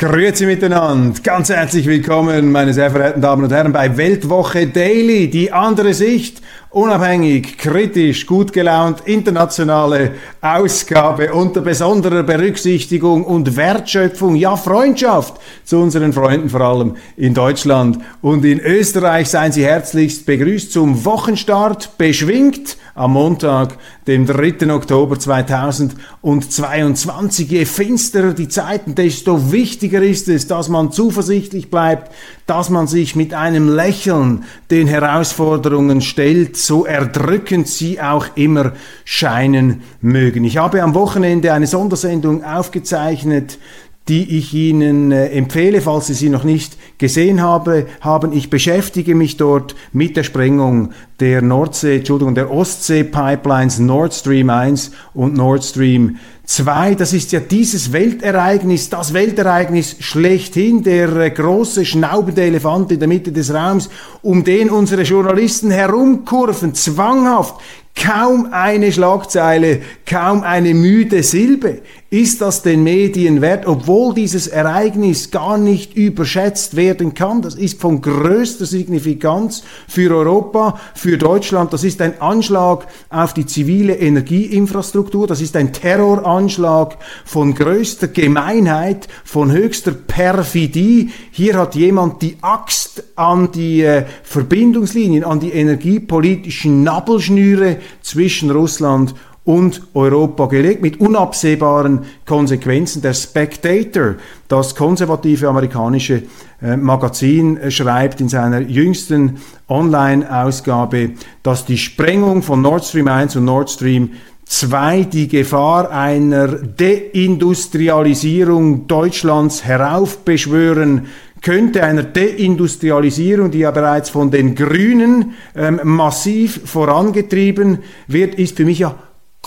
Grüezi miteinander, ganz herzlich willkommen, meine sehr verehrten Damen und Herren, bei Weltwoche Daily, die andere Sicht unabhängig, kritisch, gut gelaunt, internationale Ausgabe unter besonderer Berücksichtigung und Wertschöpfung, ja Freundschaft zu unseren Freunden vor allem in Deutschland und in Österreich. Seien Sie herzlichst begrüßt zum Wochenstart, beschwingt am Montag, dem 3. Oktober 2022. Je finsterer die Zeiten, desto wichtiger ist es, dass man zuversichtlich bleibt, dass man sich mit einem Lächeln den Herausforderungen stellt, so erdrückend sie auch immer scheinen mögen. Ich habe am Wochenende eine Sondersendung aufgezeichnet, die ich Ihnen äh, empfehle, falls Sie sie noch nicht gesehen habe, haben. Ich beschäftige mich dort mit der Sprengung der Nordsee, Entschuldigung, der Ostsee-Pipelines Nord Stream 1 und Nord Stream 2. Das ist ja dieses Weltereignis, das Weltereignis schlechthin, der äh, große schnaubende Elefant in der Mitte des Raums, um den unsere Journalisten herumkurven, zwanghaft Kaum eine Schlagzeile, kaum eine müde Silbe ist das den Medien wert, obwohl dieses Ereignis gar nicht überschätzt werden kann. Das ist von größter Signifikanz für Europa, für Deutschland. Das ist ein Anschlag auf die zivile Energieinfrastruktur. Das ist ein Terroranschlag von größter Gemeinheit, von höchster Perfidie. Hier hat jemand die Axt an die äh, Verbindungslinien, an die energiepolitischen Nabelschnüre zwischen Russland und Europa gelegt, mit unabsehbaren Konsequenzen. Der Spectator, das konservative amerikanische äh, Magazin, äh, schreibt in seiner jüngsten Online-Ausgabe, dass die Sprengung von Nord Stream 1 und Nord Stream 2 die Gefahr einer Deindustrialisierung Deutschlands heraufbeschwören könnte einer Deindustrialisierung, die ja bereits von den Grünen ähm, massiv vorangetrieben wird, ist für mich ja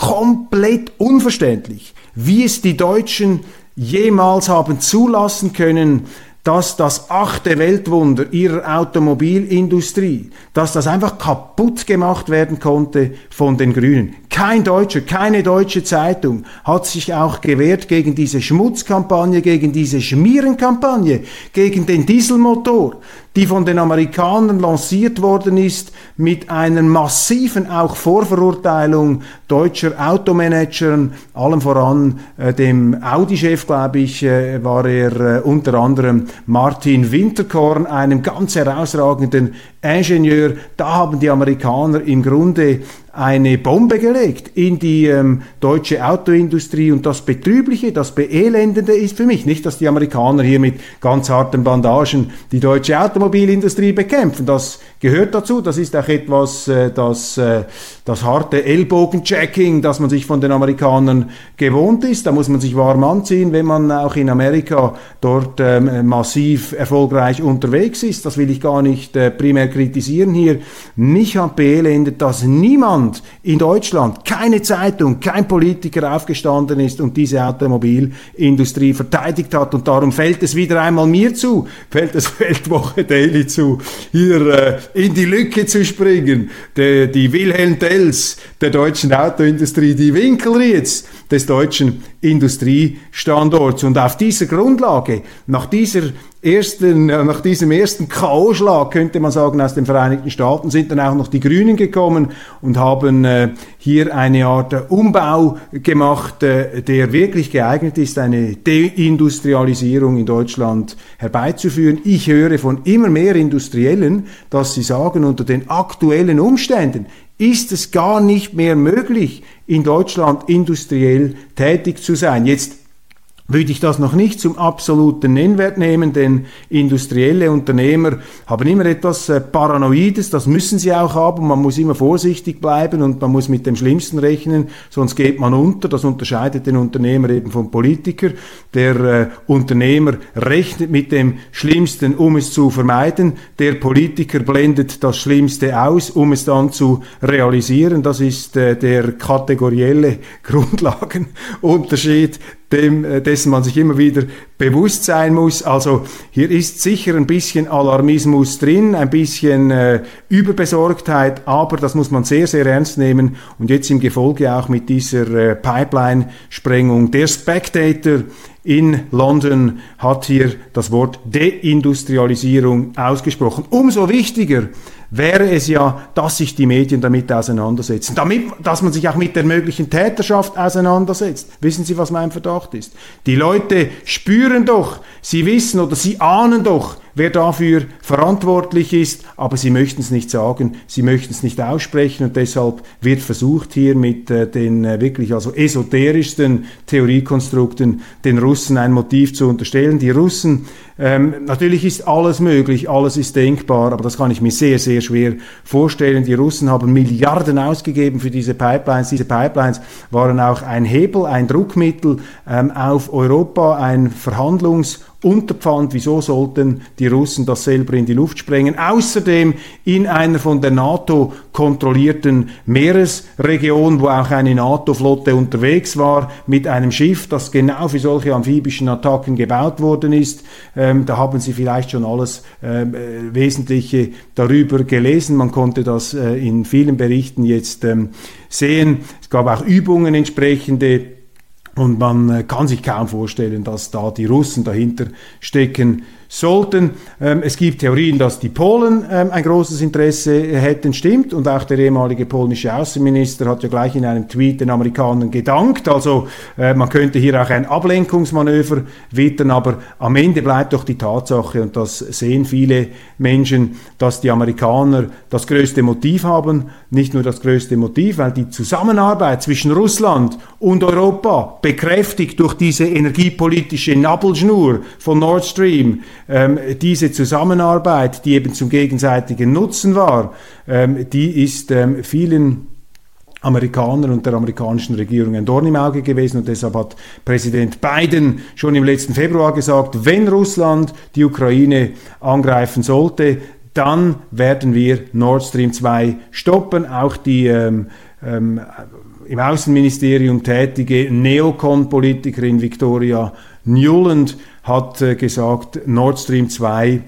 komplett unverständlich, wie es die Deutschen jemals haben zulassen können, dass das achte Weltwunder ihrer Automobilindustrie, dass das einfach kaputt gemacht werden konnte von den Grünen. Kein Deutscher, keine deutsche Zeitung hat sich auch gewehrt gegen diese Schmutzkampagne, gegen diese Schmierenkampagne, gegen den Dieselmotor, die von den Amerikanern lanciert worden ist mit einer massiven auch Vorverurteilung deutscher Automanagern, allem voran äh, dem Audi-Chef, glaube ich, äh, war er äh, unter anderem Martin Winterkorn, einem ganz herausragenden Ingenieur. Da haben die Amerikaner im Grunde eine Bombe gelegt in die ähm, deutsche Autoindustrie und das Betrübliche, das Beelendende ist für mich nicht, dass die Amerikaner hier mit ganz harten Bandagen die deutsche Automobilindustrie bekämpfen. Das gehört dazu. Das ist auch etwas, äh, das, äh, das harte Ellbogenchecking, das man sich von den Amerikanern gewohnt ist. Da muss man sich warm anziehen, wenn man auch in Amerika dort ähm, massiv erfolgreich unterwegs ist. Das will ich gar nicht äh, primär kritisieren hier. Mich hat beelendet, dass niemand in Deutschland, keine Zeitung, kein Politiker aufgestanden ist und diese Automobilindustrie verteidigt hat. Und darum fällt es wieder einmal mir zu, fällt es Weltwoche Daily zu, hier äh, in die Lücke zu springen. Die, die Wilhelm Tells der deutschen Autoindustrie, die Winkelrieds des deutschen Industriestandorts. Und auf dieser Grundlage, nach dieser ersten, äh, nach diesem ersten K.O.-Schlag, könnte man sagen, aus den Vereinigten Staaten, sind dann auch noch die Grünen gekommen und haben äh, hier eine Art Umbau gemacht, äh, der wirklich geeignet ist, eine Deindustrialisierung in Deutschland herbeizuführen. Ich höre von immer mehr Industriellen, dass sie sagen, unter den aktuellen Umständen ist es gar nicht mehr möglich, in Deutschland industriell tätig zu sein. Jetzt würde ich das noch nicht zum absoluten Nennwert nehmen, denn industrielle Unternehmer haben immer etwas äh, Paranoides, das müssen sie auch haben, man muss immer vorsichtig bleiben und man muss mit dem Schlimmsten rechnen, sonst geht man unter, das unterscheidet den Unternehmer eben vom Politiker. Der äh, Unternehmer rechnet mit dem Schlimmsten, um es zu vermeiden, der Politiker blendet das Schlimmste aus, um es dann zu realisieren, das ist äh, der kategorielle Grundlagenunterschied dem, äh, dessen man sich immer wieder bewusst sein muss. Also hier ist sicher ein bisschen Alarmismus drin, ein bisschen äh, Überbesorgtheit, aber das muss man sehr, sehr ernst nehmen. Und jetzt im Gefolge auch mit dieser äh, Pipeline-Sprengung. Der Spectator in London hat hier das Wort Deindustrialisierung ausgesprochen. Umso wichtiger wäre es ja, dass sich die Medien damit auseinandersetzen, damit, dass man sich auch mit der möglichen Täterschaft auseinandersetzt. Wissen Sie, was mein Verdacht ist? Die Leute spüren doch, sie wissen oder sie ahnen doch, wer dafür verantwortlich ist, aber sie möchten es nicht sagen, sie möchten es nicht aussprechen und deshalb wird versucht hier mit äh, den äh, wirklich also esoterischsten Theoriekonstrukten den Russen ein Motiv zu unterstellen. Die Russen, ähm, natürlich ist alles möglich, alles ist denkbar, aber das kann ich mir sehr, sehr schwer vorstellen. Die Russen haben Milliarden ausgegeben für diese Pipelines. Diese Pipelines waren auch ein Hebel, ein Druckmittel ähm, auf Europa, ein Verhandlungs- Unterpfand, wieso sollten die Russen das selber in die Luft sprengen? Außerdem in einer von der NATO kontrollierten Meeresregion, wo auch eine NATO-Flotte unterwegs war, mit einem Schiff, das genau für solche amphibischen Attacken gebaut worden ist. Ähm, da haben Sie vielleicht schon alles ähm, äh, Wesentliche darüber gelesen. Man konnte das äh, in vielen Berichten jetzt ähm, sehen. Es gab auch Übungen entsprechende und man äh, kann sich kaum vorstellen, dass da die Russen dahinter stecken sollten. Ähm, es gibt Theorien, dass die Polen ähm, ein großes Interesse hätten, stimmt. Und auch der ehemalige polnische Außenminister hat ja gleich in einem Tweet den Amerikanern gedankt. Also äh, man könnte hier auch ein Ablenkungsmanöver wittern, aber am Ende bleibt doch die Tatsache, und das sehen viele Menschen, dass die Amerikaner das größte Motiv haben. Nicht nur das größte Motiv, weil die Zusammenarbeit zwischen Russland und Europa bekräftigt durch diese energiepolitische Nabelschnur von Nord Stream ähm, diese Zusammenarbeit, die eben zum gegenseitigen Nutzen war, ähm, die ist ähm, vielen Amerikanern und der amerikanischen Regierung ein Dorn im Auge gewesen und deshalb hat Präsident Biden schon im letzten Februar gesagt, wenn Russland die Ukraine angreifen sollte, dann werden wir Nord Stream 2 stoppen. Auch die ähm, ähm, im Außenministerium tätige Neokon-Politikerin Victoria Newland hat äh, gesagt, Nord Stream 2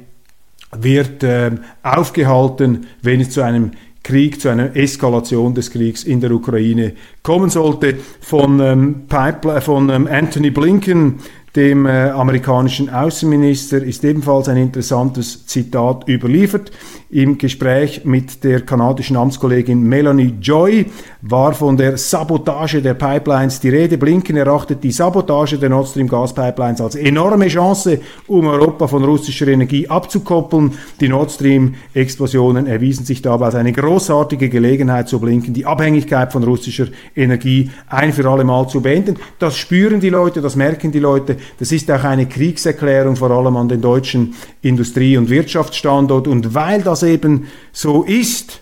wird äh, aufgehalten, wenn es zu einem Krieg, zu einer Eskalation des Kriegs in der Ukraine kommen sollte. Von, ähm, Pipeline, von ähm, Anthony Blinken dem äh, amerikanischen Außenminister ist ebenfalls ein interessantes Zitat überliefert. Im Gespräch mit der kanadischen Amtskollegin Melanie Joy war von der Sabotage der Pipelines die Rede. Blinken erachtet die Sabotage der Nord Stream Gaspipelines als enorme Chance, um Europa von russischer Energie abzukoppeln. Die Nord Stream Explosionen erwiesen sich dabei als eine großartige Gelegenheit zu blinken, die Abhängigkeit von russischer Energie ein für alle Mal zu beenden. Das spüren die Leute, das merken die Leute. Das ist auch eine Kriegserklärung vor allem an den deutschen Industrie- und Wirtschaftsstandort. Und weil das eben so ist,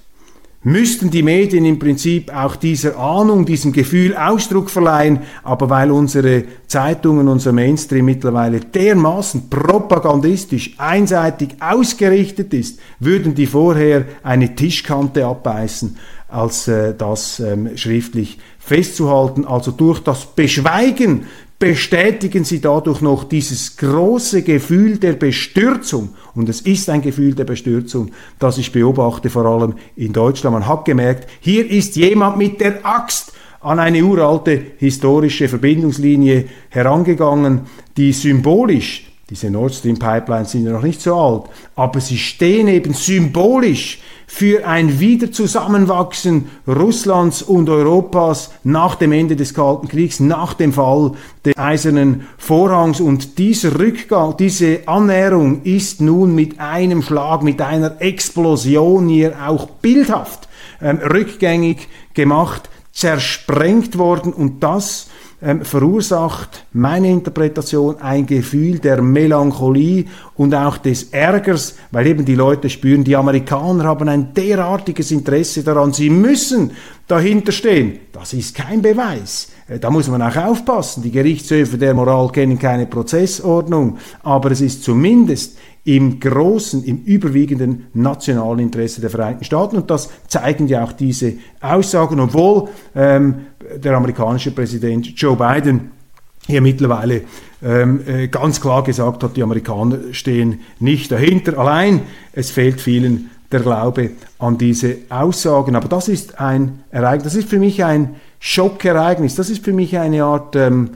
müssten die Medien im Prinzip auch dieser Ahnung, diesem Gefühl Ausdruck verleihen, aber weil unsere Zeitungen, unser Mainstream mittlerweile dermaßen propagandistisch einseitig ausgerichtet ist, würden die vorher eine Tischkante abbeißen, als äh, das ähm, schriftlich festzuhalten. Also durch das Beschweigen bestätigen sie dadurch noch dieses große Gefühl der Bestürzung. Und es ist ein Gefühl der Bestürzung, das ich beobachte, vor allem in Deutschland. Man hat gemerkt, hier ist jemand mit der Axt an eine uralte historische Verbindungslinie herangegangen, die symbolisch, diese Nord Stream Pipelines sind ja noch nicht so alt, aber sie stehen eben symbolisch für ein Wiederzusammenwachsen Russlands und Europas nach dem Ende des Kalten Kriegs, nach dem Fall des Eisernen Vorhangs. Und dieser Rückgang, diese Annäherung ist nun mit einem Schlag, mit einer Explosion hier auch bildhaft ähm, rückgängig gemacht, zersprengt worden und das ähm, verursacht meine Interpretation ein Gefühl der Melancholie und auch des Ärgers, weil eben die Leute spüren, die Amerikaner haben ein derartiges Interesse daran, sie müssen dahinter stehen. Das ist kein Beweis. Äh, da muss man auch aufpassen. Die Gerichtshöfe der Moral kennen keine Prozessordnung, aber es ist zumindest im großen, im überwiegenden nationalen Interesse der Vereinigten Staaten. Und das zeigen ja auch diese Aussagen, obwohl ähm, der amerikanische Präsident Joe Biden hier mittlerweile ähm, äh, ganz klar gesagt hat, die Amerikaner stehen nicht dahinter. Allein es fehlt vielen der Glaube an diese Aussagen. Aber das ist ein Ereignis, das ist für mich ein Schockereignis, das ist für mich eine Art ähm,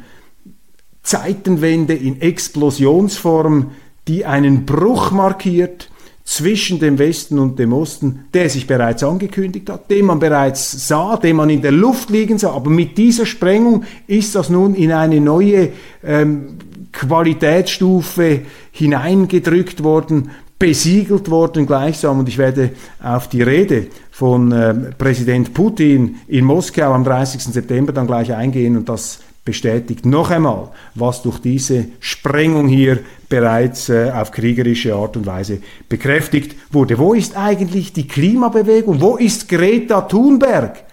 Zeitenwende in Explosionsform, die einen Bruch markiert zwischen dem Westen und dem Osten, der sich bereits angekündigt hat, den man bereits sah, den man in der Luft liegen sah. Aber mit dieser Sprengung ist das nun in eine neue ähm, Qualitätsstufe hineingedrückt worden, besiegelt worden gleichsam. Und ich werde auf die Rede von äh, Präsident Putin in Moskau am 30. September dann gleich eingehen und das bestätigt noch einmal, was durch diese Sprengung hier bereits äh, auf kriegerische Art und Weise bekräftigt wurde. Wo ist eigentlich die Klimabewegung? Wo ist Greta Thunberg?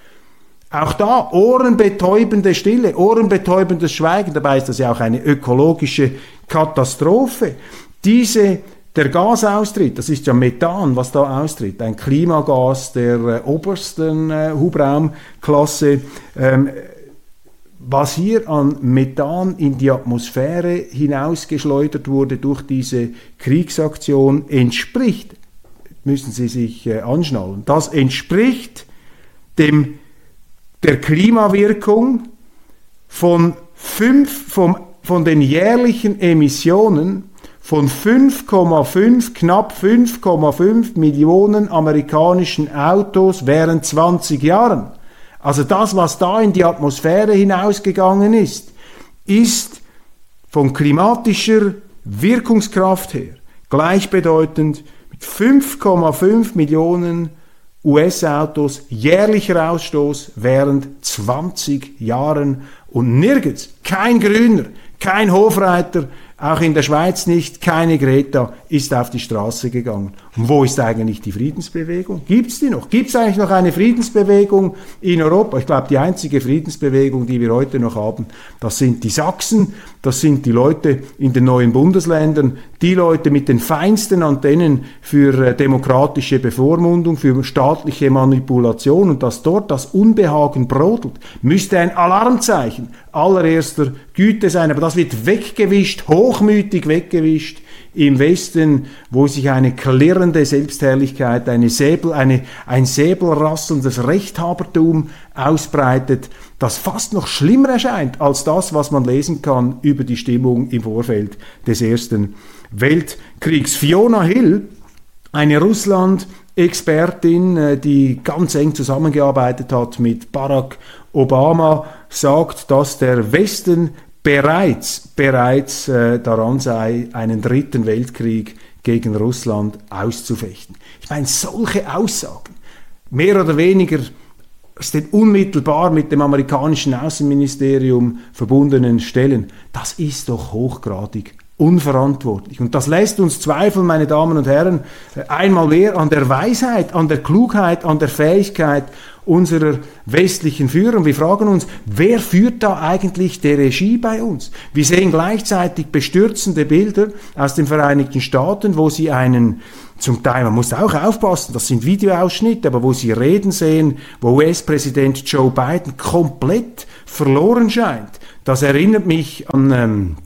Auch da ohrenbetäubende Stille, ohrenbetäubendes Schweigen. Dabei ist das ja auch eine ökologische Katastrophe. Diese der Gasaustritt, das ist ja Methan, was da austritt, ein Klimagas der äh, obersten äh, Hubraumklasse. Ähm, was hier an Methan in die Atmosphäre hinausgeschleudert wurde durch diese Kriegsaktion, entspricht, müssen Sie sich äh, anschnallen, das entspricht dem, der Klimawirkung von, fünf, vom, von den jährlichen Emissionen von 5,5, knapp 5,5 Millionen amerikanischen Autos während 20 Jahren. Also das, was da in die Atmosphäre hinausgegangen ist, ist von klimatischer Wirkungskraft her gleichbedeutend mit 5,5 Millionen US-Autos jährlicher Ausstoß während 20 Jahren und nirgends, kein Grüner, kein Hofreiter, auch in der Schweiz nicht, keine Greta ist auf die Straße gegangen. Und wo ist eigentlich die Friedensbewegung? Gibt es die noch? Gibt es eigentlich noch eine Friedensbewegung in Europa? Ich glaube, die einzige Friedensbewegung, die wir heute noch haben, das sind die Sachsen, das sind die Leute in den neuen Bundesländern, die Leute mit den feinsten Antennen für äh, demokratische Bevormundung, für staatliche Manipulation und dass dort das Unbehagen brodelt, müsste ein Alarmzeichen allererster Güte sein. Aber das wird weggewischt, hochmütig weggewischt im Westen, wo sich eine klirrende Selbstherrlichkeit, eine Säbel, eine, ein säbelrasselndes Rechthabertum ausbreitet, das fast noch schlimmer erscheint als das, was man lesen kann über die Stimmung im Vorfeld des Ersten Weltkriegs. Fiona Hill, eine Russland-Expertin, äh, die ganz eng zusammengearbeitet hat mit Barack Obama, sagt, dass der Westen bereits, bereits äh, daran sei, einen dritten Weltkrieg gegen Russland auszufechten. Ich meine, solche Aussagen, mehr oder weniger aus den unmittelbar mit dem amerikanischen Außenministerium verbundenen Stellen, das ist doch hochgradig unverantwortlich. Und das lässt uns zweifeln, meine Damen und Herren, einmal mehr an der Weisheit, an der Klugheit, an der Fähigkeit unserer westlichen Führer. Und wir fragen uns, wer führt da eigentlich der Regie bei uns? Wir sehen gleichzeitig bestürzende Bilder aus den Vereinigten Staaten, wo sie einen zum Teil, man muss auch aufpassen, das sind Videoausschnitte, aber wo Sie Reden sehen, wo US-Präsident Joe Biden komplett verloren scheint. Das erinnert mich an ähm,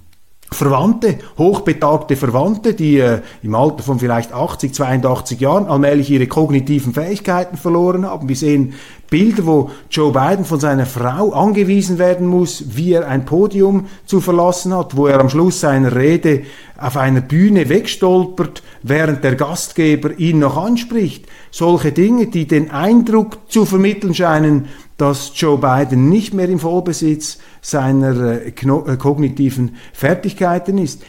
Verwandte, hochbetagte Verwandte, die äh, im Alter von vielleicht 80, 82 Jahren allmählich ihre kognitiven Fähigkeiten verloren haben. Wir sehen Bilder, wo Joe Biden von seiner Frau angewiesen werden muss, wie er ein Podium zu verlassen hat, wo er am Schluss seiner Rede auf einer Bühne wegstolpert, während der Gastgeber ihn noch anspricht. Solche Dinge, die den Eindruck zu vermitteln scheinen, dass Joe Biden nicht mehr im Vollbesitz seiner äh, äh, kognitiven Fertigkeiten ist.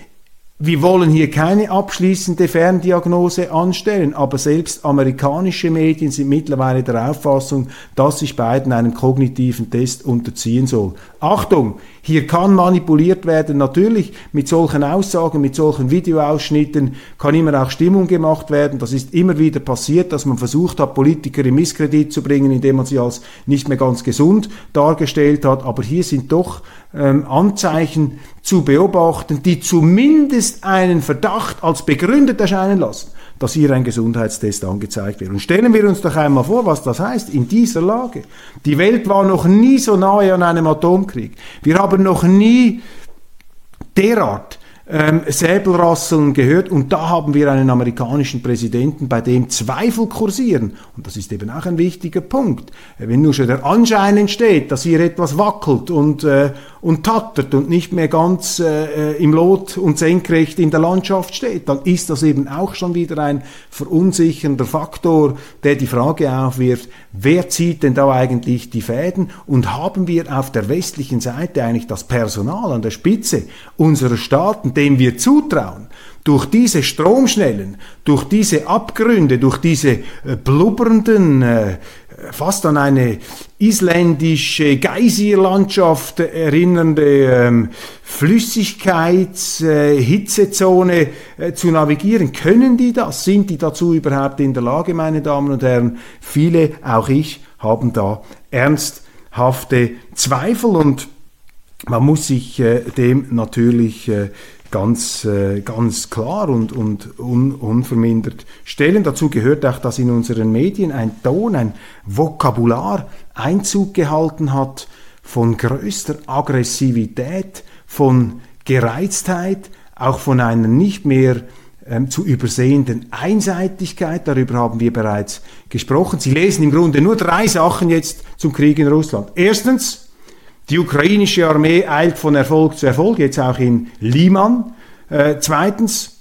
wir wollen hier keine abschließende Ferndiagnose anstellen, aber selbst amerikanische Medien sind mittlerweile der Auffassung, dass sich Biden einen kognitiven Test unterziehen soll. Achtung, hier kann manipuliert werden. Natürlich mit solchen Aussagen, mit solchen Videoausschnitten kann immer auch Stimmung gemacht werden. Das ist immer wieder passiert, dass man versucht hat, Politiker in Misskredit zu bringen, indem man sie als nicht mehr ganz gesund dargestellt hat. Aber hier sind doch ähm, Anzeichen zu beobachten, die zumindest einen Verdacht als begründet erscheinen lassen dass hier ein Gesundheitstest angezeigt wird. Und stellen wir uns doch einmal vor, was das heißt in dieser Lage. Die Welt war noch nie so nahe an einem Atomkrieg. Wir haben noch nie derart ähm, Säbelrasseln gehört und da haben wir einen amerikanischen Präsidenten, bei dem Zweifel kursieren und das ist eben auch ein wichtiger Punkt. Wenn nur schon der Anschein entsteht, dass hier etwas wackelt und, äh, und tattert und nicht mehr ganz äh, im Lot und senkrecht in der Landschaft steht, dann ist das eben auch schon wieder ein verunsichernder Faktor, der die Frage aufwirft, wer zieht denn da eigentlich die Fäden und haben wir auf der westlichen Seite eigentlich das Personal an der Spitze unserer Staaten, dem wir zutrauen, durch diese Stromschnellen, durch diese Abgründe, durch diese äh, blubbernden, äh, fast an eine isländische Geysirlandschaft erinnernde ähm, Flüssigkeitshitzezone äh, äh, zu navigieren. Können die das? Sind die dazu überhaupt in der Lage, meine Damen und Herren? Viele, auch ich, haben da ernsthafte Zweifel und man muss sich äh, dem natürlich äh, ganz, äh, ganz klar und, und un, unvermindert stellen. Dazu gehört auch, dass in unseren Medien ein Ton, ein Vokabular Einzug gehalten hat von größter Aggressivität, von Gereiztheit, auch von einer nicht mehr ähm, zu übersehenden Einseitigkeit. Darüber haben wir bereits gesprochen. Sie lesen im Grunde nur drei Sachen jetzt zum Krieg in Russland. Erstens, die ukrainische Armee eilt von Erfolg zu Erfolg, jetzt auch in Liman. Äh, zweitens,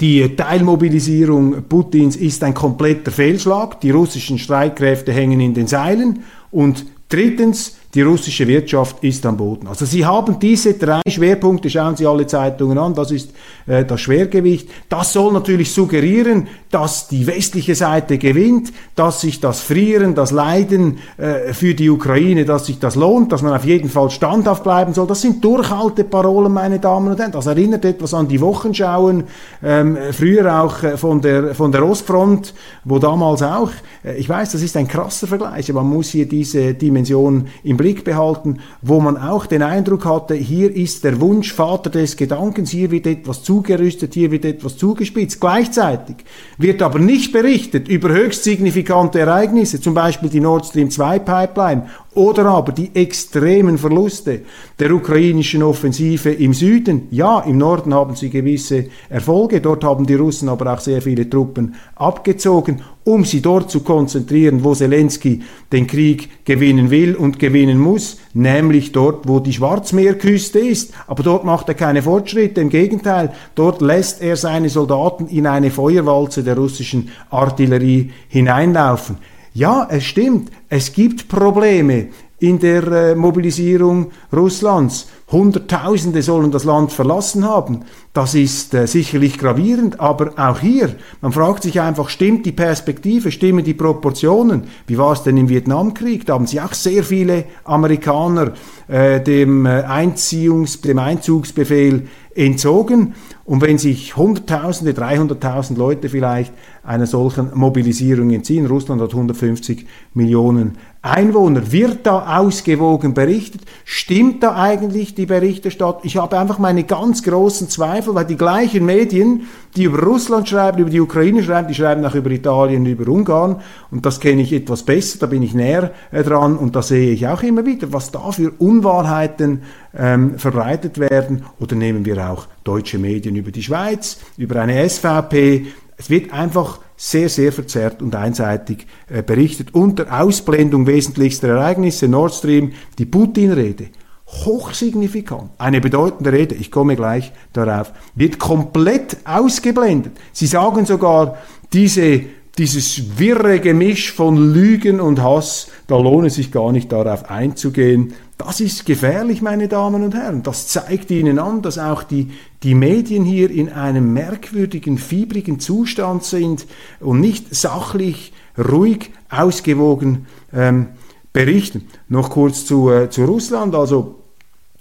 die Teilmobilisierung Putins ist ein kompletter Fehlschlag. Die russischen Streitkräfte hängen in den Seilen. Und drittens, die russische Wirtschaft ist am Boden. Also Sie haben diese drei Schwerpunkte, schauen Sie alle Zeitungen an, das ist äh, das Schwergewicht. Das soll natürlich suggerieren, dass die westliche Seite gewinnt, dass sich das Frieren, das Leiden äh, für die Ukraine, dass sich das lohnt, dass man auf jeden Fall standhaft bleiben soll. Das sind Parolen, meine Damen und Herren. Das erinnert etwas an die Wochenschauen, ähm, früher auch äh, von, der, von der Ostfront, wo damals auch, äh, ich weiß, das ist ein krasser Vergleich, aber man muss hier diese Dimension im Blick behalten, wo man auch den Eindruck hatte, hier ist der Wunsch Vater des Gedankens, hier wird etwas zugerüstet, hier wird etwas zugespitzt. Gleichzeitig wird aber nicht berichtet über höchst signifikante Ereignisse, zum Beispiel die Nord Stream 2 Pipeline oder aber die extremen Verluste der ukrainischen Offensive im Süden. Ja, im Norden haben sie gewisse Erfolge, dort haben die Russen aber auch sehr viele Truppen abgezogen, um sie dort zu konzentrieren, wo Zelensky den Krieg gewinnen will und gewinnen muss, nämlich dort, wo die Schwarzmeerküste ist. Aber dort macht er keine Fortschritte, im Gegenteil, dort lässt er seine Soldaten in eine Feuerwalze der russischen Artillerie hineinlaufen. Ja, es stimmt, es gibt Probleme in der äh, Mobilisierung Russlands. Hunderttausende sollen das Land verlassen haben. Das ist äh, sicherlich gravierend, aber auch hier, man fragt sich einfach, stimmt die Perspektive, stimmen die Proportionen? Wie war es denn im Vietnamkrieg? Da haben sie auch sehr viele Amerikaner äh, dem, äh, Einziehungs-, dem Einzugsbefehl entzogen. Und wenn sich Hunderttausende, 300.000 Leute vielleicht einer solchen Mobilisierung entziehen, Russland hat 150 Millionen Einwohner, wird da ausgewogen berichtet? Stimmt da eigentlich die Berichterstattung? Ich habe einfach meine ganz großen Zweifel, weil die gleichen Medien, die über Russland schreiben, über die Ukraine schreiben, die schreiben auch über Italien, über Ungarn. Und das kenne ich etwas besser, da bin ich näher äh, dran und da sehe ich auch immer wieder, was da für Unwahrheiten ähm, verbreitet werden. Oder nehmen wir auch deutsche Medien über die Schweiz, über eine SVP. Es wird einfach sehr, sehr verzerrt und einseitig äh, berichtet. Unter Ausblendung wesentlichster Ereignisse, Nord Stream, die Putin-Rede, hochsignifikant, eine bedeutende Rede, ich komme gleich darauf, wird komplett ausgeblendet. Sie sagen sogar, diese, dieses wirre Gemisch von Lügen und Hass, da lohnt es sich gar nicht darauf einzugehen, Das ist gefährlich, meine Damen und Herren. Das zeigt Ihnen an, dass auch die, die Medien hier in einem merkwürdigen, fiebrigen Zustand sind und nicht sachlich, ruhig, ausgewogen ähm, berichten. Noch kurz zu, äh, zu Russland. Also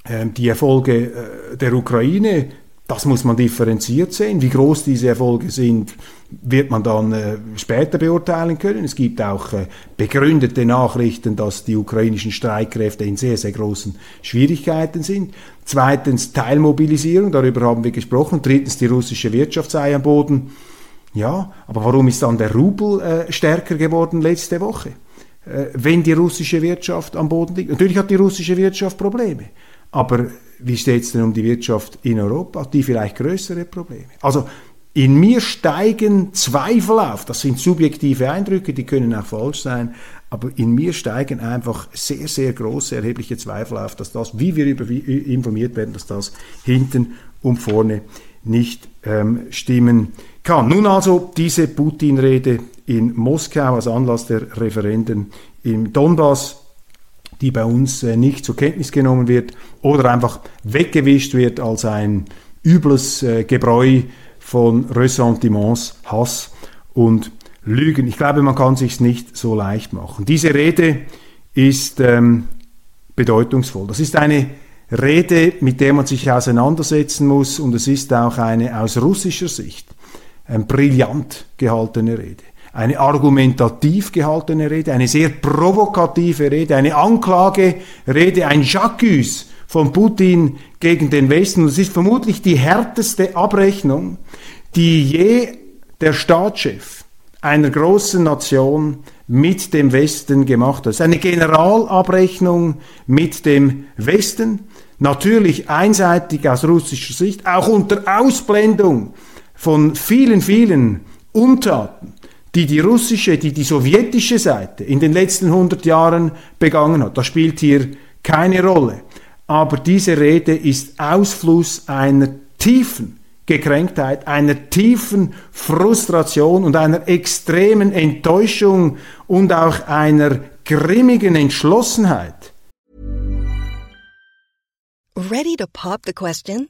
äh, die Erfolge äh, der Ukraine das muss man differenziert sehen. Wie groß diese Erfolge sind, wird man dann äh, später beurteilen können. Es gibt auch äh, begründete Nachrichten, dass die ukrainischen Streitkräfte in sehr, sehr großen Schwierigkeiten sind. Zweitens Teilmobilisierung, darüber haben wir gesprochen. Drittens die russische Wirtschaft sei am Boden. Ja, aber warum ist dann der Rubel äh, stärker geworden letzte Woche? Äh, wenn die russische Wirtschaft am Boden liegt. Natürlich hat die russische Wirtschaft Probleme. Aber wie steht es denn um die Wirtschaft in Europa? Die vielleicht größere Probleme? Also in mir steigen Zweifel auf. Das sind subjektive Eindrücke, die können auch falsch sein. Aber in mir steigen einfach sehr, sehr große, erhebliche Zweifel auf, dass das, wie wir über, wie informiert werden, dass das hinten und vorne nicht ähm, stimmen kann. Nun also diese Putin-Rede in Moskau als Anlass der Referenden im Donbass die bei uns äh, nicht zur Kenntnis genommen wird oder einfach weggewischt wird als ein übles äh, Gebräu von Ressentiments, Hass und Lügen. Ich glaube, man kann sich nicht so leicht machen. Diese Rede ist ähm, bedeutungsvoll. Das ist eine Rede, mit der man sich auseinandersetzen muss und es ist auch eine aus russischer Sicht ähm, brillant gehaltene Rede eine argumentativ gehaltene Rede, eine sehr provokative Rede, eine Anklagerede, ein Jacques von Putin gegen den Westen. Und es ist vermutlich die härteste Abrechnung, die je der Staatschef einer großen Nation mit dem Westen gemacht hat. Eine Generalabrechnung mit dem Westen, natürlich einseitig aus russischer Sicht, auch unter Ausblendung von vielen, vielen Untaten die die russische, die die sowjetische Seite in den letzten 100 Jahren begangen hat. Das spielt hier keine Rolle. Aber diese Rede ist Ausfluss einer tiefen Gekränktheit, einer tiefen Frustration und einer extremen Enttäuschung und auch einer grimmigen Entschlossenheit. Ready to pop the question?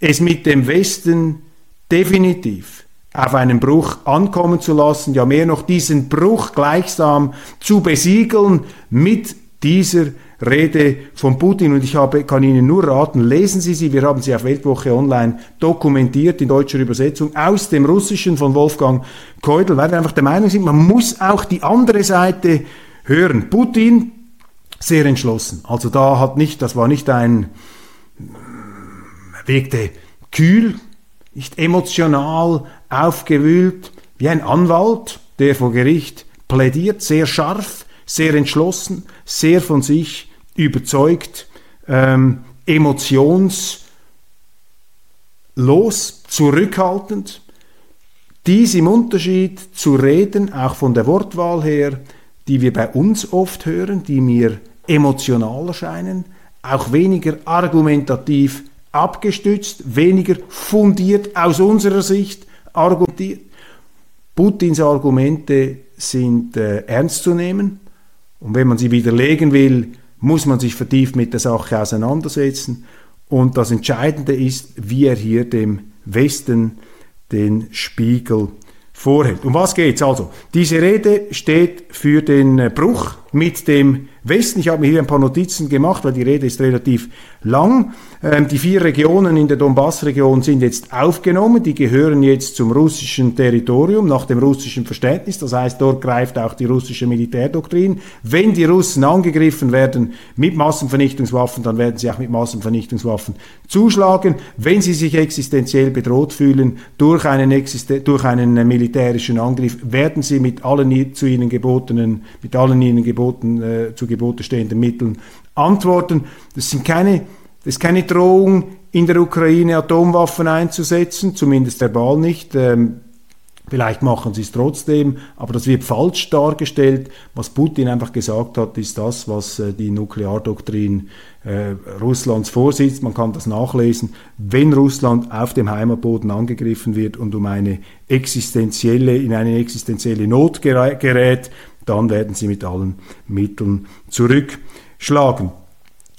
Es mit dem Westen definitiv auf einen Bruch ankommen zu lassen, ja mehr noch diesen Bruch gleichsam zu besiegeln mit dieser Rede von Putin. Und ich habe, kann Ihnen nur raten, lesen Sie sie, wir haben sie auf Weltwoche Online dokumentiert in deutscher Übersetzung aus dem Russischen von Wolfgang Keudel, weil wir einfach der Meinung sind, man muss auch die andere Seite hören. Putin sehr entschlossen. Also da hat nicht, das war nicht ein wirkte kühl, nicht emotional aufgewühlt, wie ein Anwalt, der vor Gericht plädiert, sehr scharf, sehr entschlossen, sehr von sich überzeugt, ähm, emotionslos, zurückhaltend. Dies im Unterschied zu Reden, auch von der Wortwahl her, die wir bei uns oft hören, die mir emotionaler scheinen, auch weniger argumentativ abgestützt, weniger fundiert aus unserer Sicht argumentiert. Putins Argumente sind äh, ernst zu nehmen und wenn man sie widerlegen will, muss man sich vertieft mit der Sache auseinandersetzen. Und das Entscheidende ist, wie er hier dem Westen den Spiegel vorhält. Um was geht's also? Diese Rede steht für den äh, Bruch mit dem Westen. Ich habe mir hier ein paar Notizen gemacht, weil die Rede ist relativ lang. Ähm, die vier Regionen in der Donbass-Region sind jetzt aufgenommen. Die gehören jetzt zum russischen Territorium nach dem russischen Verständnis. Das heißt, dort greift auch die russische Militärdoktrin. Wenn die Russen angegriffen werden mit Massenvernichtungswaffen, dann werden sie auch mit Massenvernichtungswaffen zuschlagen. Wenn sie sich existenziell bedroht fühlen durch einen, durch einen militärischen Angriff, werden sie mit allen zu ihnen gebotenen, mit allen ihnen geboten, äh, zu Gebote stehenden Mitteln antworten. Das sind keine, das ist keine Drohung, in der Ukraine Atomwaffen einzusetzen, zumindest verbal nicht. Ähm, Vielleicht machen sie es trotzdem, aber das wird falsch dargestellt. Was Putin einfach gesagt hat, ist das, was äh, die Nukleardoktrin äh, Russlands vorsitzt. Man kann das nachlesen. Wenn Russland auf dem Heimatboden angegriffen wird und um eine existenzielle, in eine existenzielle Not gerät, dann werden sie mit allen Mitteln zurückschlagen.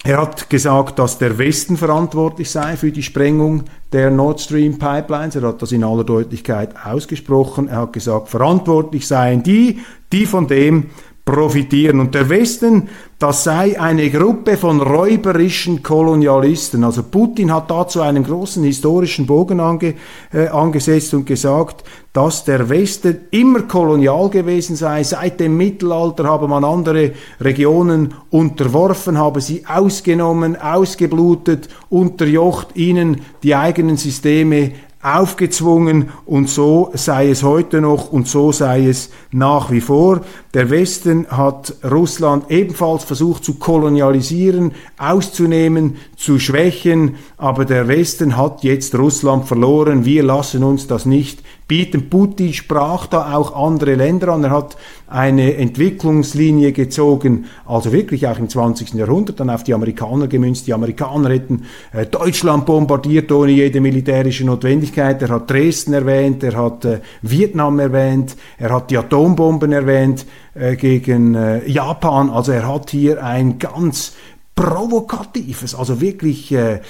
Er hat gesagt, dass der Westen verantwortlich sei für die Sprengung der Nord Stream Pipelines. Er hat das in aller Deutlichkeit ausgesprochen. Er hat gesagt, verantwortlich seien die, die von dem profitieren. Und der Westen, das sei eine Gruppe von räuberischen Kolonialisten. Also Putin hat dazu einen großen historischen Bogen ange, äh, angesetzt und gesagt, dass der Westen immer kolonial gewesen sei. Seit dem Mittelalter habe man andere Regionen unterworfen, habe sie ausgenommen, ausgeblutet, unterjocht, ihnen die eigenen Systeme aufgezwungen und so sei es heute noch und so sei es nach wie vor. Der Westen hat Russland ebenfalls versucht zu kolonialisieren, auszunehmen, zu schwächen, aber der Westen hat jetzt Russland verloren. Wir lassen uns das nicht bieten. Putin sprach da auch andere Länder an. Er hat eine Entwicklungslinie gezogen, also wirklich auch im 20. Jahrhundert, dann auf die Amerikaner gemünzt. Die Amerikaner hätten äh, Deutschland bombardiert ohne jede militärische Notwendigkeit. Er hat Dresden erwähnt, er hat äh, Vietnam erwähnt, er hat die Atombomben erwähnt äh, gegen äh, Japan. Also er hat hier ein ganz provokatives, also wirklich äh,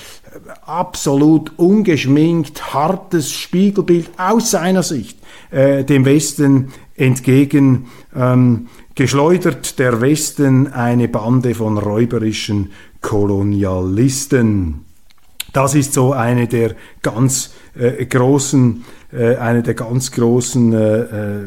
absolut ungeschminkt, hartes Spiegelbild aus seiner Sicht äh, dem Westen entgegen ähm, geschleudert. Der Westen eine Bande von räuberischen Kolonialisten. Das ist so eine der ganz äh, großen, äh, eine der ganz großen äh, äh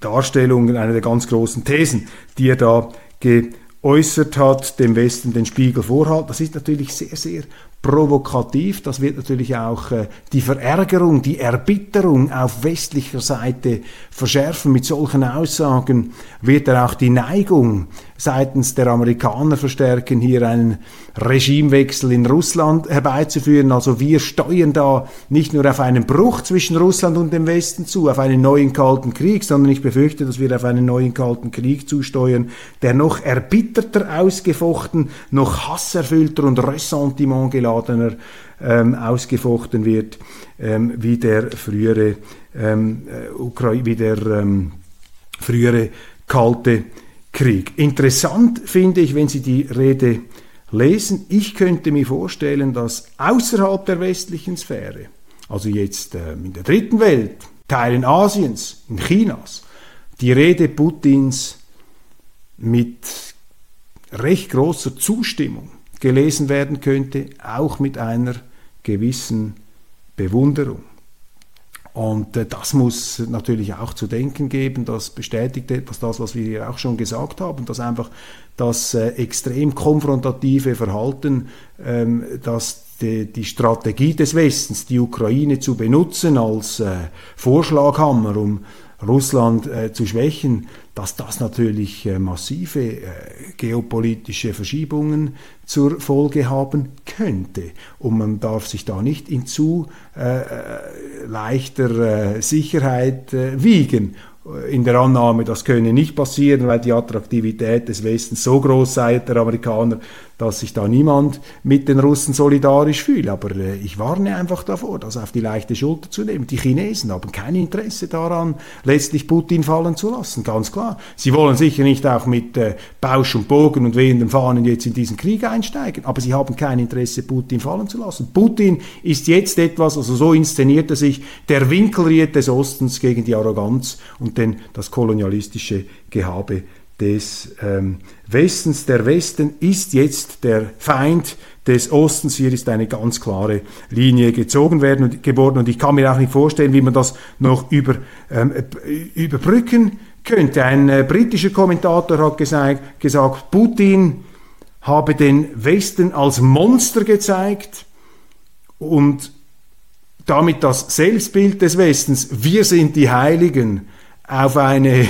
Darstellungen, eine der ganz großen Thesen, die er da geäußert hat, dem Westen den Spiegel vorhalten. Das ist natürlich sehr, sehr provokativ. Das wird natürlich auch äh, die Verärgerung, die Erbitterung auf westlicher Seite verschärfen. Mit solchen Aussagen wird er auch die Neigung seitens der Amerikaner verstärken, hier einen Regimewechsel in Russland herbeizuführen. Also wir steuern da nicht nur auf einen Bruch zwischen Russland und dem Westen zu, auf einen neuen Kalten Krieg, sondern ich befürchte, dass wir auf einen neuen Kalten Krieg zusteuern, der noch erbitterter ausgefochten, noch hasserfüllter und ressentimentgeladener ähm, ausgefochten wird, ähm, wie der frühere, ähm, äh, wie der ähm, frühere Kalte Krieg. Interessant finde ich, wenn Sie die Rede lesen, ich könnte mir vorstellen, dass außerhalb der westlichen Sphäre, also jetzt äh, in der dritten Welt, Teilen Asiens, in Chinas, die Rede Putins mit recht großer Zustimmung gelesen werden könnte, auch mit einer gewissen Bewunderung. Und äh, das muss natürlich auch zu denken geben. Das bestätigt etwas das, was wir hier auch schon gesagt haben, dass einfach das äh, extrem konfrontative Verhalten, ähm, dass die, Strategie des Westens, die Ukraine zu benutzen als äh, Vorschlaghammer, um Russland zu schwächen, dass das natürlich äh, massive äh, geopolitische Verschiebungen zur Folge haben könnte. Und man darf sich da nicht in zu äh, äh, leichter äh, Sicherheit wiegen in der Annahme, das könne nicht passieren, weil die Attraktivität des Westens so groß sei, der Amerikaner, dass sich da niemand mit den Russen solidarisch fühlt. Aber äh, ich warne einfach davor, das auf die leichte Schulter zu nehmen. Die Chinesen haben kein Interesse daran, letztlich Putin fallen zu lassen, ganz klar. Sie wollen sicher nicht auch mit äh, Bausch und Bogen und wehenden Fahnen jetzt in diesen Krieg einsteigen, aber sie haben kein Interesse, Putin fallen zu lassen. Putin ist jetzt etwas, also so inszeniert er sich, der Winkelried des Ostens gegen die Arroganz und den, das kolonialistische Gehabe des ähm, Westens. Der Westen ist jetzt der Feind des Ostens. Hier ist eine ganz klare Linie gezogen werden und, geworden und ich kann mir auch nicht vorstellen, wie man das noch über, ähm, überbrücken könnte. Ein äh, britischer Kommentator hat gesagt, gesagt, Putin habe den Westen als Monster gezeigt und damit das Selbstbild des Westens, wir sind die Heiligen, auf eine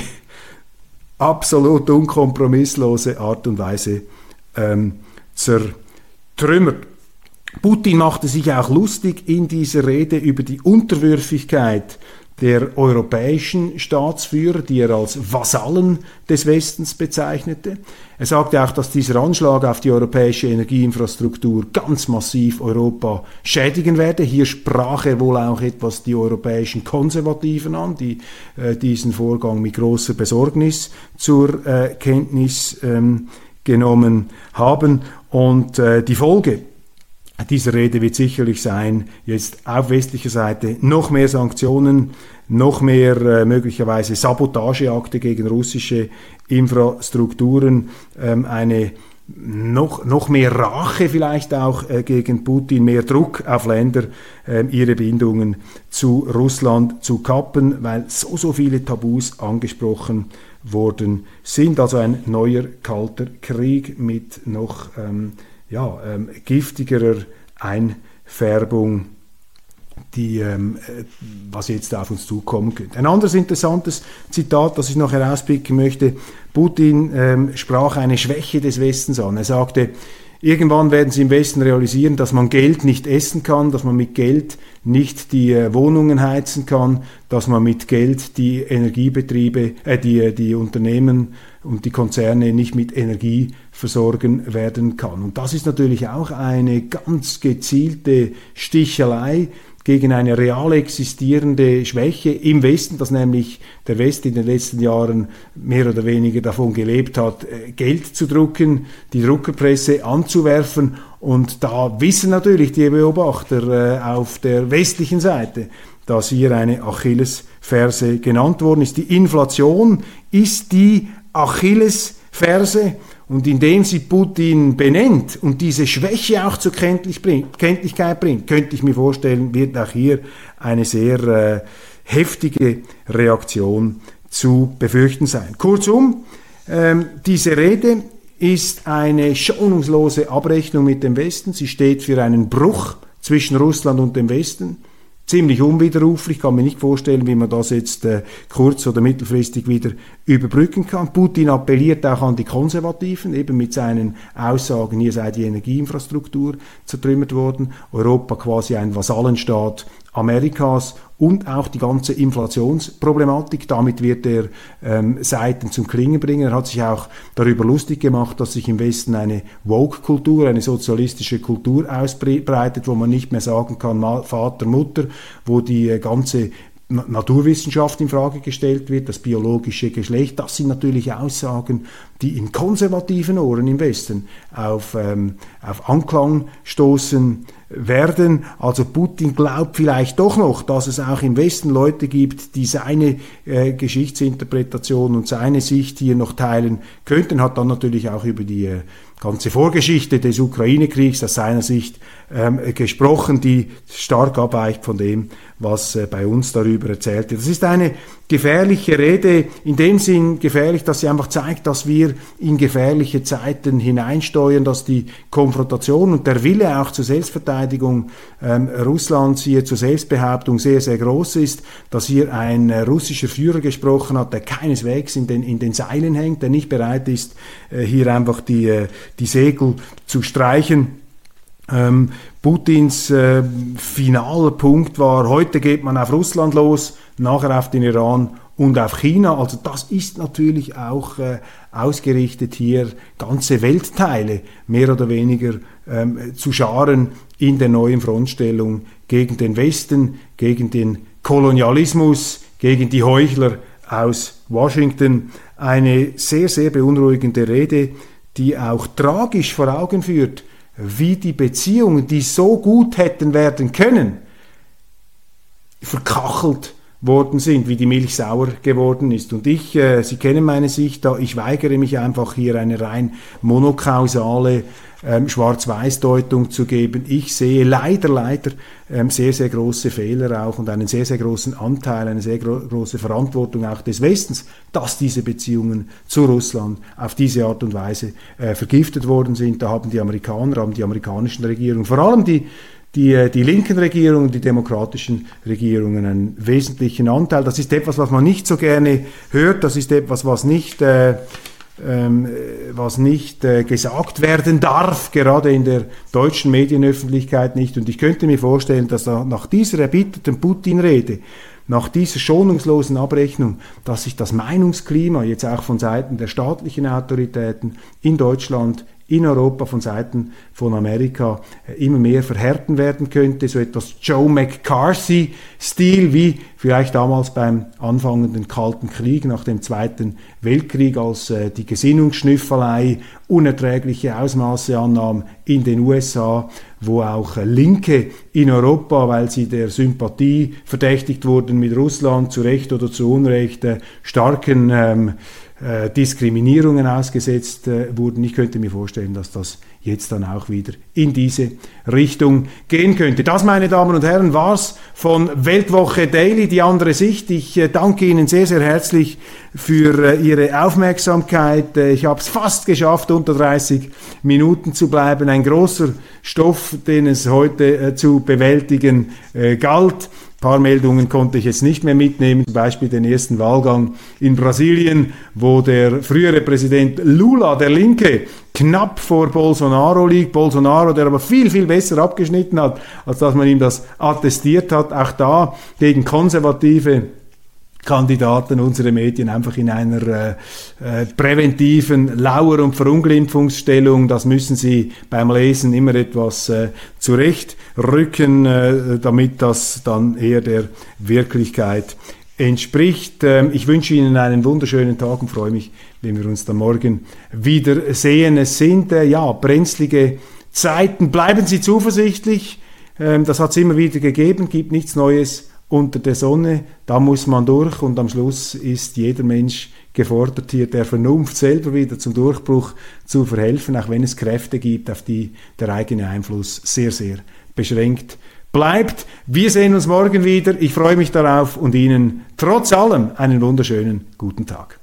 absolut unkompromisslose Art und Weise ähm, zertrümmert. Putin machte sich auch lustig in dieser Rede über die Unterwürfigkeit der europäischen Staatsführer, die er als Vasallen des Westens bezeichnete. Er sagte auch, dass dieser Anschlag auf die europäische Energieinfrastruktur ganz massiv Europa schädigen werde. Hier sprach er wohl auch etwas die europäischen Konservativen an, die äh, diesen Vorgang mit großer Besorgnis zur äh, Kenntnis ähm, genommen haben. Und äh, die Folge dieser Rede wird sicherlich sein, jetzt auf westlicher Seite noch mehr Sanktionen, noch mehr äh, möglicherweise Sabotageakte gegen russische Infrastrukturen, ähm, eine noch, noch mehr Rache vielleicht auch äh, gegen Putin, mehr Druck auf Länder, äh, ihre Bindungen zu Russland zu kappen, weil so, so viele Tabus angesprochen worden sind. Also ein neuer kalter Krieg mit noch ähm, ja, ähm, giftigerer Einfärbung die, ähm, äh, was jetzt auf uns zukommen könnte. Ein anderes interessantes Zitat, das ich noch herauspicken möchte. Putin ähm, sprach eine Schwäche des Westens an. Er sagte, irgendwann werden sie im Westen realisieren, dass man Geld nicht essen kann, dass man mit Geld nicht die äh, Wohnungen heizen kann, dass man mit Geld die Energiebetriebe, äh, die, die Unternehmen und die Konzerne nicht mit Energie versorgen werden kann. Und das ist natürlich auch eine ganz gezielte Stichelei gegen eine real existierende Schwäche im Westen, dass nämlich der Westen in den letzten Jahren mehr oder weniger davon gelebt hat, äh, Geld zu drucken, die Druckerpresse anzuwerfen. Und da wissen natürlich die Beobachter äh, auf der westlichen Seite, dass hier eine Achillesferse genannt worden ist. Die Inflation ist die Achillesferse und indem sie Putin benennt und diese Schwäche auch zur Kenntlichkeit bringt, könnte ich mir vorstellen, wird auch hier eine sehr äh, heftige Reaktion zu befürchten sein. Kurzum, ähm, diese Rede ist eine schonungslose Abrechnung mit dem Westen. Sie steht für einen Bruch zwischen Russland und dem Westen ziemlich unwiderruflich. Ich kann mir nicht vorstellen, wie man das jetzt äh, kurz- oder mittelfristig wieder überbrücken kann. Putin appelliert auch an die Konservativen, eben mit seinen Aussagen, hier sei die Energieinfrastruktur zertrümmert worden, Europa quasi ein Vasallenstaat Amerikas und auch die ganze Inflationsproblematik. Damit wird er ähm, Seiten zum Klingen bringen. Er hat sich auch darüber lustig gemacht, dass sich im Westen eine Woke-Kultur, eine sozialistische Kultur ausbreitet, wo man nicht mehr sagen kann, Vater, Mutter, wo die äh, ganze Naturwissenschaft in Frage gestellt wird, das biologische Geschlecht, das sind natürlich Aussagen, die in konservativen Ohren im Westen auf, ähm, auf Anklang stoßen werden. Also Putin glaubt vielleicht doch noch, dass es auch im Westen Leute gibt, die seine äh, Geschichtsinterpretation und seine Sicht hier noch teilen könnten, hat dann natürlich auch über die äh, ganze Vorgeschichte des Ukraine-Kriegs aus seiner Sicht ähm, gesprochen, die stark abweicht von dem, was äh, bei uns darüber erzählt wird. Das ist eine gefährliche Rede, in dem Sinn gefährlich, dass sie einfach zeigt, dass wir in gefährliche Zeiten hineinsteuern, dass die Konfrontation und der Wille auch zur Selbstverteidigung ähm, Russlands hier zur Selbstbehauptung sehr, sehr groß ist, dass hier ein äh, russischer Führer gesprochen hat, der keineswegs in den, in den Seilen hängt, der nicht bereit ist, äh, hier einfach die, äh, die Segel zu streichen. Ähm, Putins äh, finaler Punkt war, heute geht man auf Russland los, nachher auf den Iran und auf China. Also das ist natürlich auch äh, ausgerichtet, hier ganze Weltteile mehr oder weniger ähm, zu scharen in der neuen Frontstellung gegen den Westen, gegen den Kolonialismus, gegen die Heuchler aus Washington. Eine sehr, sehr beunruhigende Rede, die auch tragisch vor Augen führt, wie die Beziehungen, die so gut hätten werden können, verkachelt worden sind, wie die Milch sauer geworden ist. Und ich, äh, Sie kennen meine Sicht da, ich weigere mich einfach hier eine rein monokausale ähm, Schwarz-Weiß-Deutung zu geben. Ich sehe leider, leider ähm, sehr, sehr große Fehler auch und einen sehr, sehr großen Anteil, eine sehr gro große Verantwortung auch des Westens, dass diese Beziehungen zu Russland auf diese Art und Weise äh, vergiftet worden sind. Da haben die Amerikaner, haben die amerikanischen Regierungen, vor allem die die, äh, die linken Regierungen, die demokratischen Regierungen einen wesentlichen Anteil. Das ist etwas, was man nicht so gerne hört, das ist etwas, was nicht äh, ähm, was nicht äh, gesagt werden darf, gerade in der deutschen Medienöffentlichkeit nicht. Und ich könnte mir vorstellen, dass nach dieser erbitterten Putin-Rede, nach dieser schonungslosen Abrechnung, dass sich das Meinungsklima jetzt auch von Seiten der staatlichen Autoritäten in Deutschland in Europa von Seiten von Amerika äh, immer mehr verhärten werden könnte, so etwas Joe McCarthy-Stil wie vielleicht damals beim anfangenden Kalten Krieg nach dem Zweiten Weltkrieg, als äh, die Gesinnungsschnüffelei unerträgliche Ausmaße annahm in den USA, wo auch äh, Linke in Europa, weil sie der Sympathie verdächtigt wurden mit Russland, zu Recht oder zu Unrecht, starken ähm, äh, Diskriminierungen ausgesetzt äh, wurden. Ich könnte mir vorstellen, dass das jetzt dann auch wieder in diese Richtung gehen könnte. Das, meine Damen und Herren, war's von Weltwoche Daily, die andere Sicht. Ich äh, danke Ihnen sehr, sehr herzlich für äh, Ihre Aufmerksamkeit. Äh, ich habe es fast geschafft, unter 30 Minuten zu bleiben. Ein großer Stoff, den es heute zu bewältigen galt paar Meldungen konnte ich jetzt nicht mehr mitnehmen, zum Beispiel den ersten Wahlgang in Brasilien, wo der frühere Präsident Lula, der Linke, knapp vor Bolsonaro liegt. Bolsonaro, der aber viel, viel besser abgeschnitten hat, als dass man ihm das attestiert hat. Auch da gegen konservative Kandidaten unsere Medien einfach in einer äh, äh, präventiven Lauer- und Verunglimpfungsstellung. Das müssen sie beim Lesen immer etwas äh, zurechtrücken, äh, damit das dann eher der Wirklichkeit entspricht. Ähm, ich wünsche Ihnen einen wunderschönen Tag und freue mich, wenn wir uns dann morgen wieder sehen. Es sind äh, ja brenzlige Zeiten. Bleiben Sie zuversichtlich. Ähm, das hat es immer wieder gegeben, gibt nichts Neues unter der Sonne, da muss man durch und am Schluss ist jeder Mensch gefordert, hier der Vernunft selber wieder zum Durchbruch zu verhelfen, auch wenn es Kräfte gibt, auf die der eigene Einfluss sehr, sehr beschränkt bleibt. Wir sehen uns morgen wieder. Ich freue mich darauf und Ihnen trotz allem einen wunderschönen guten Tag.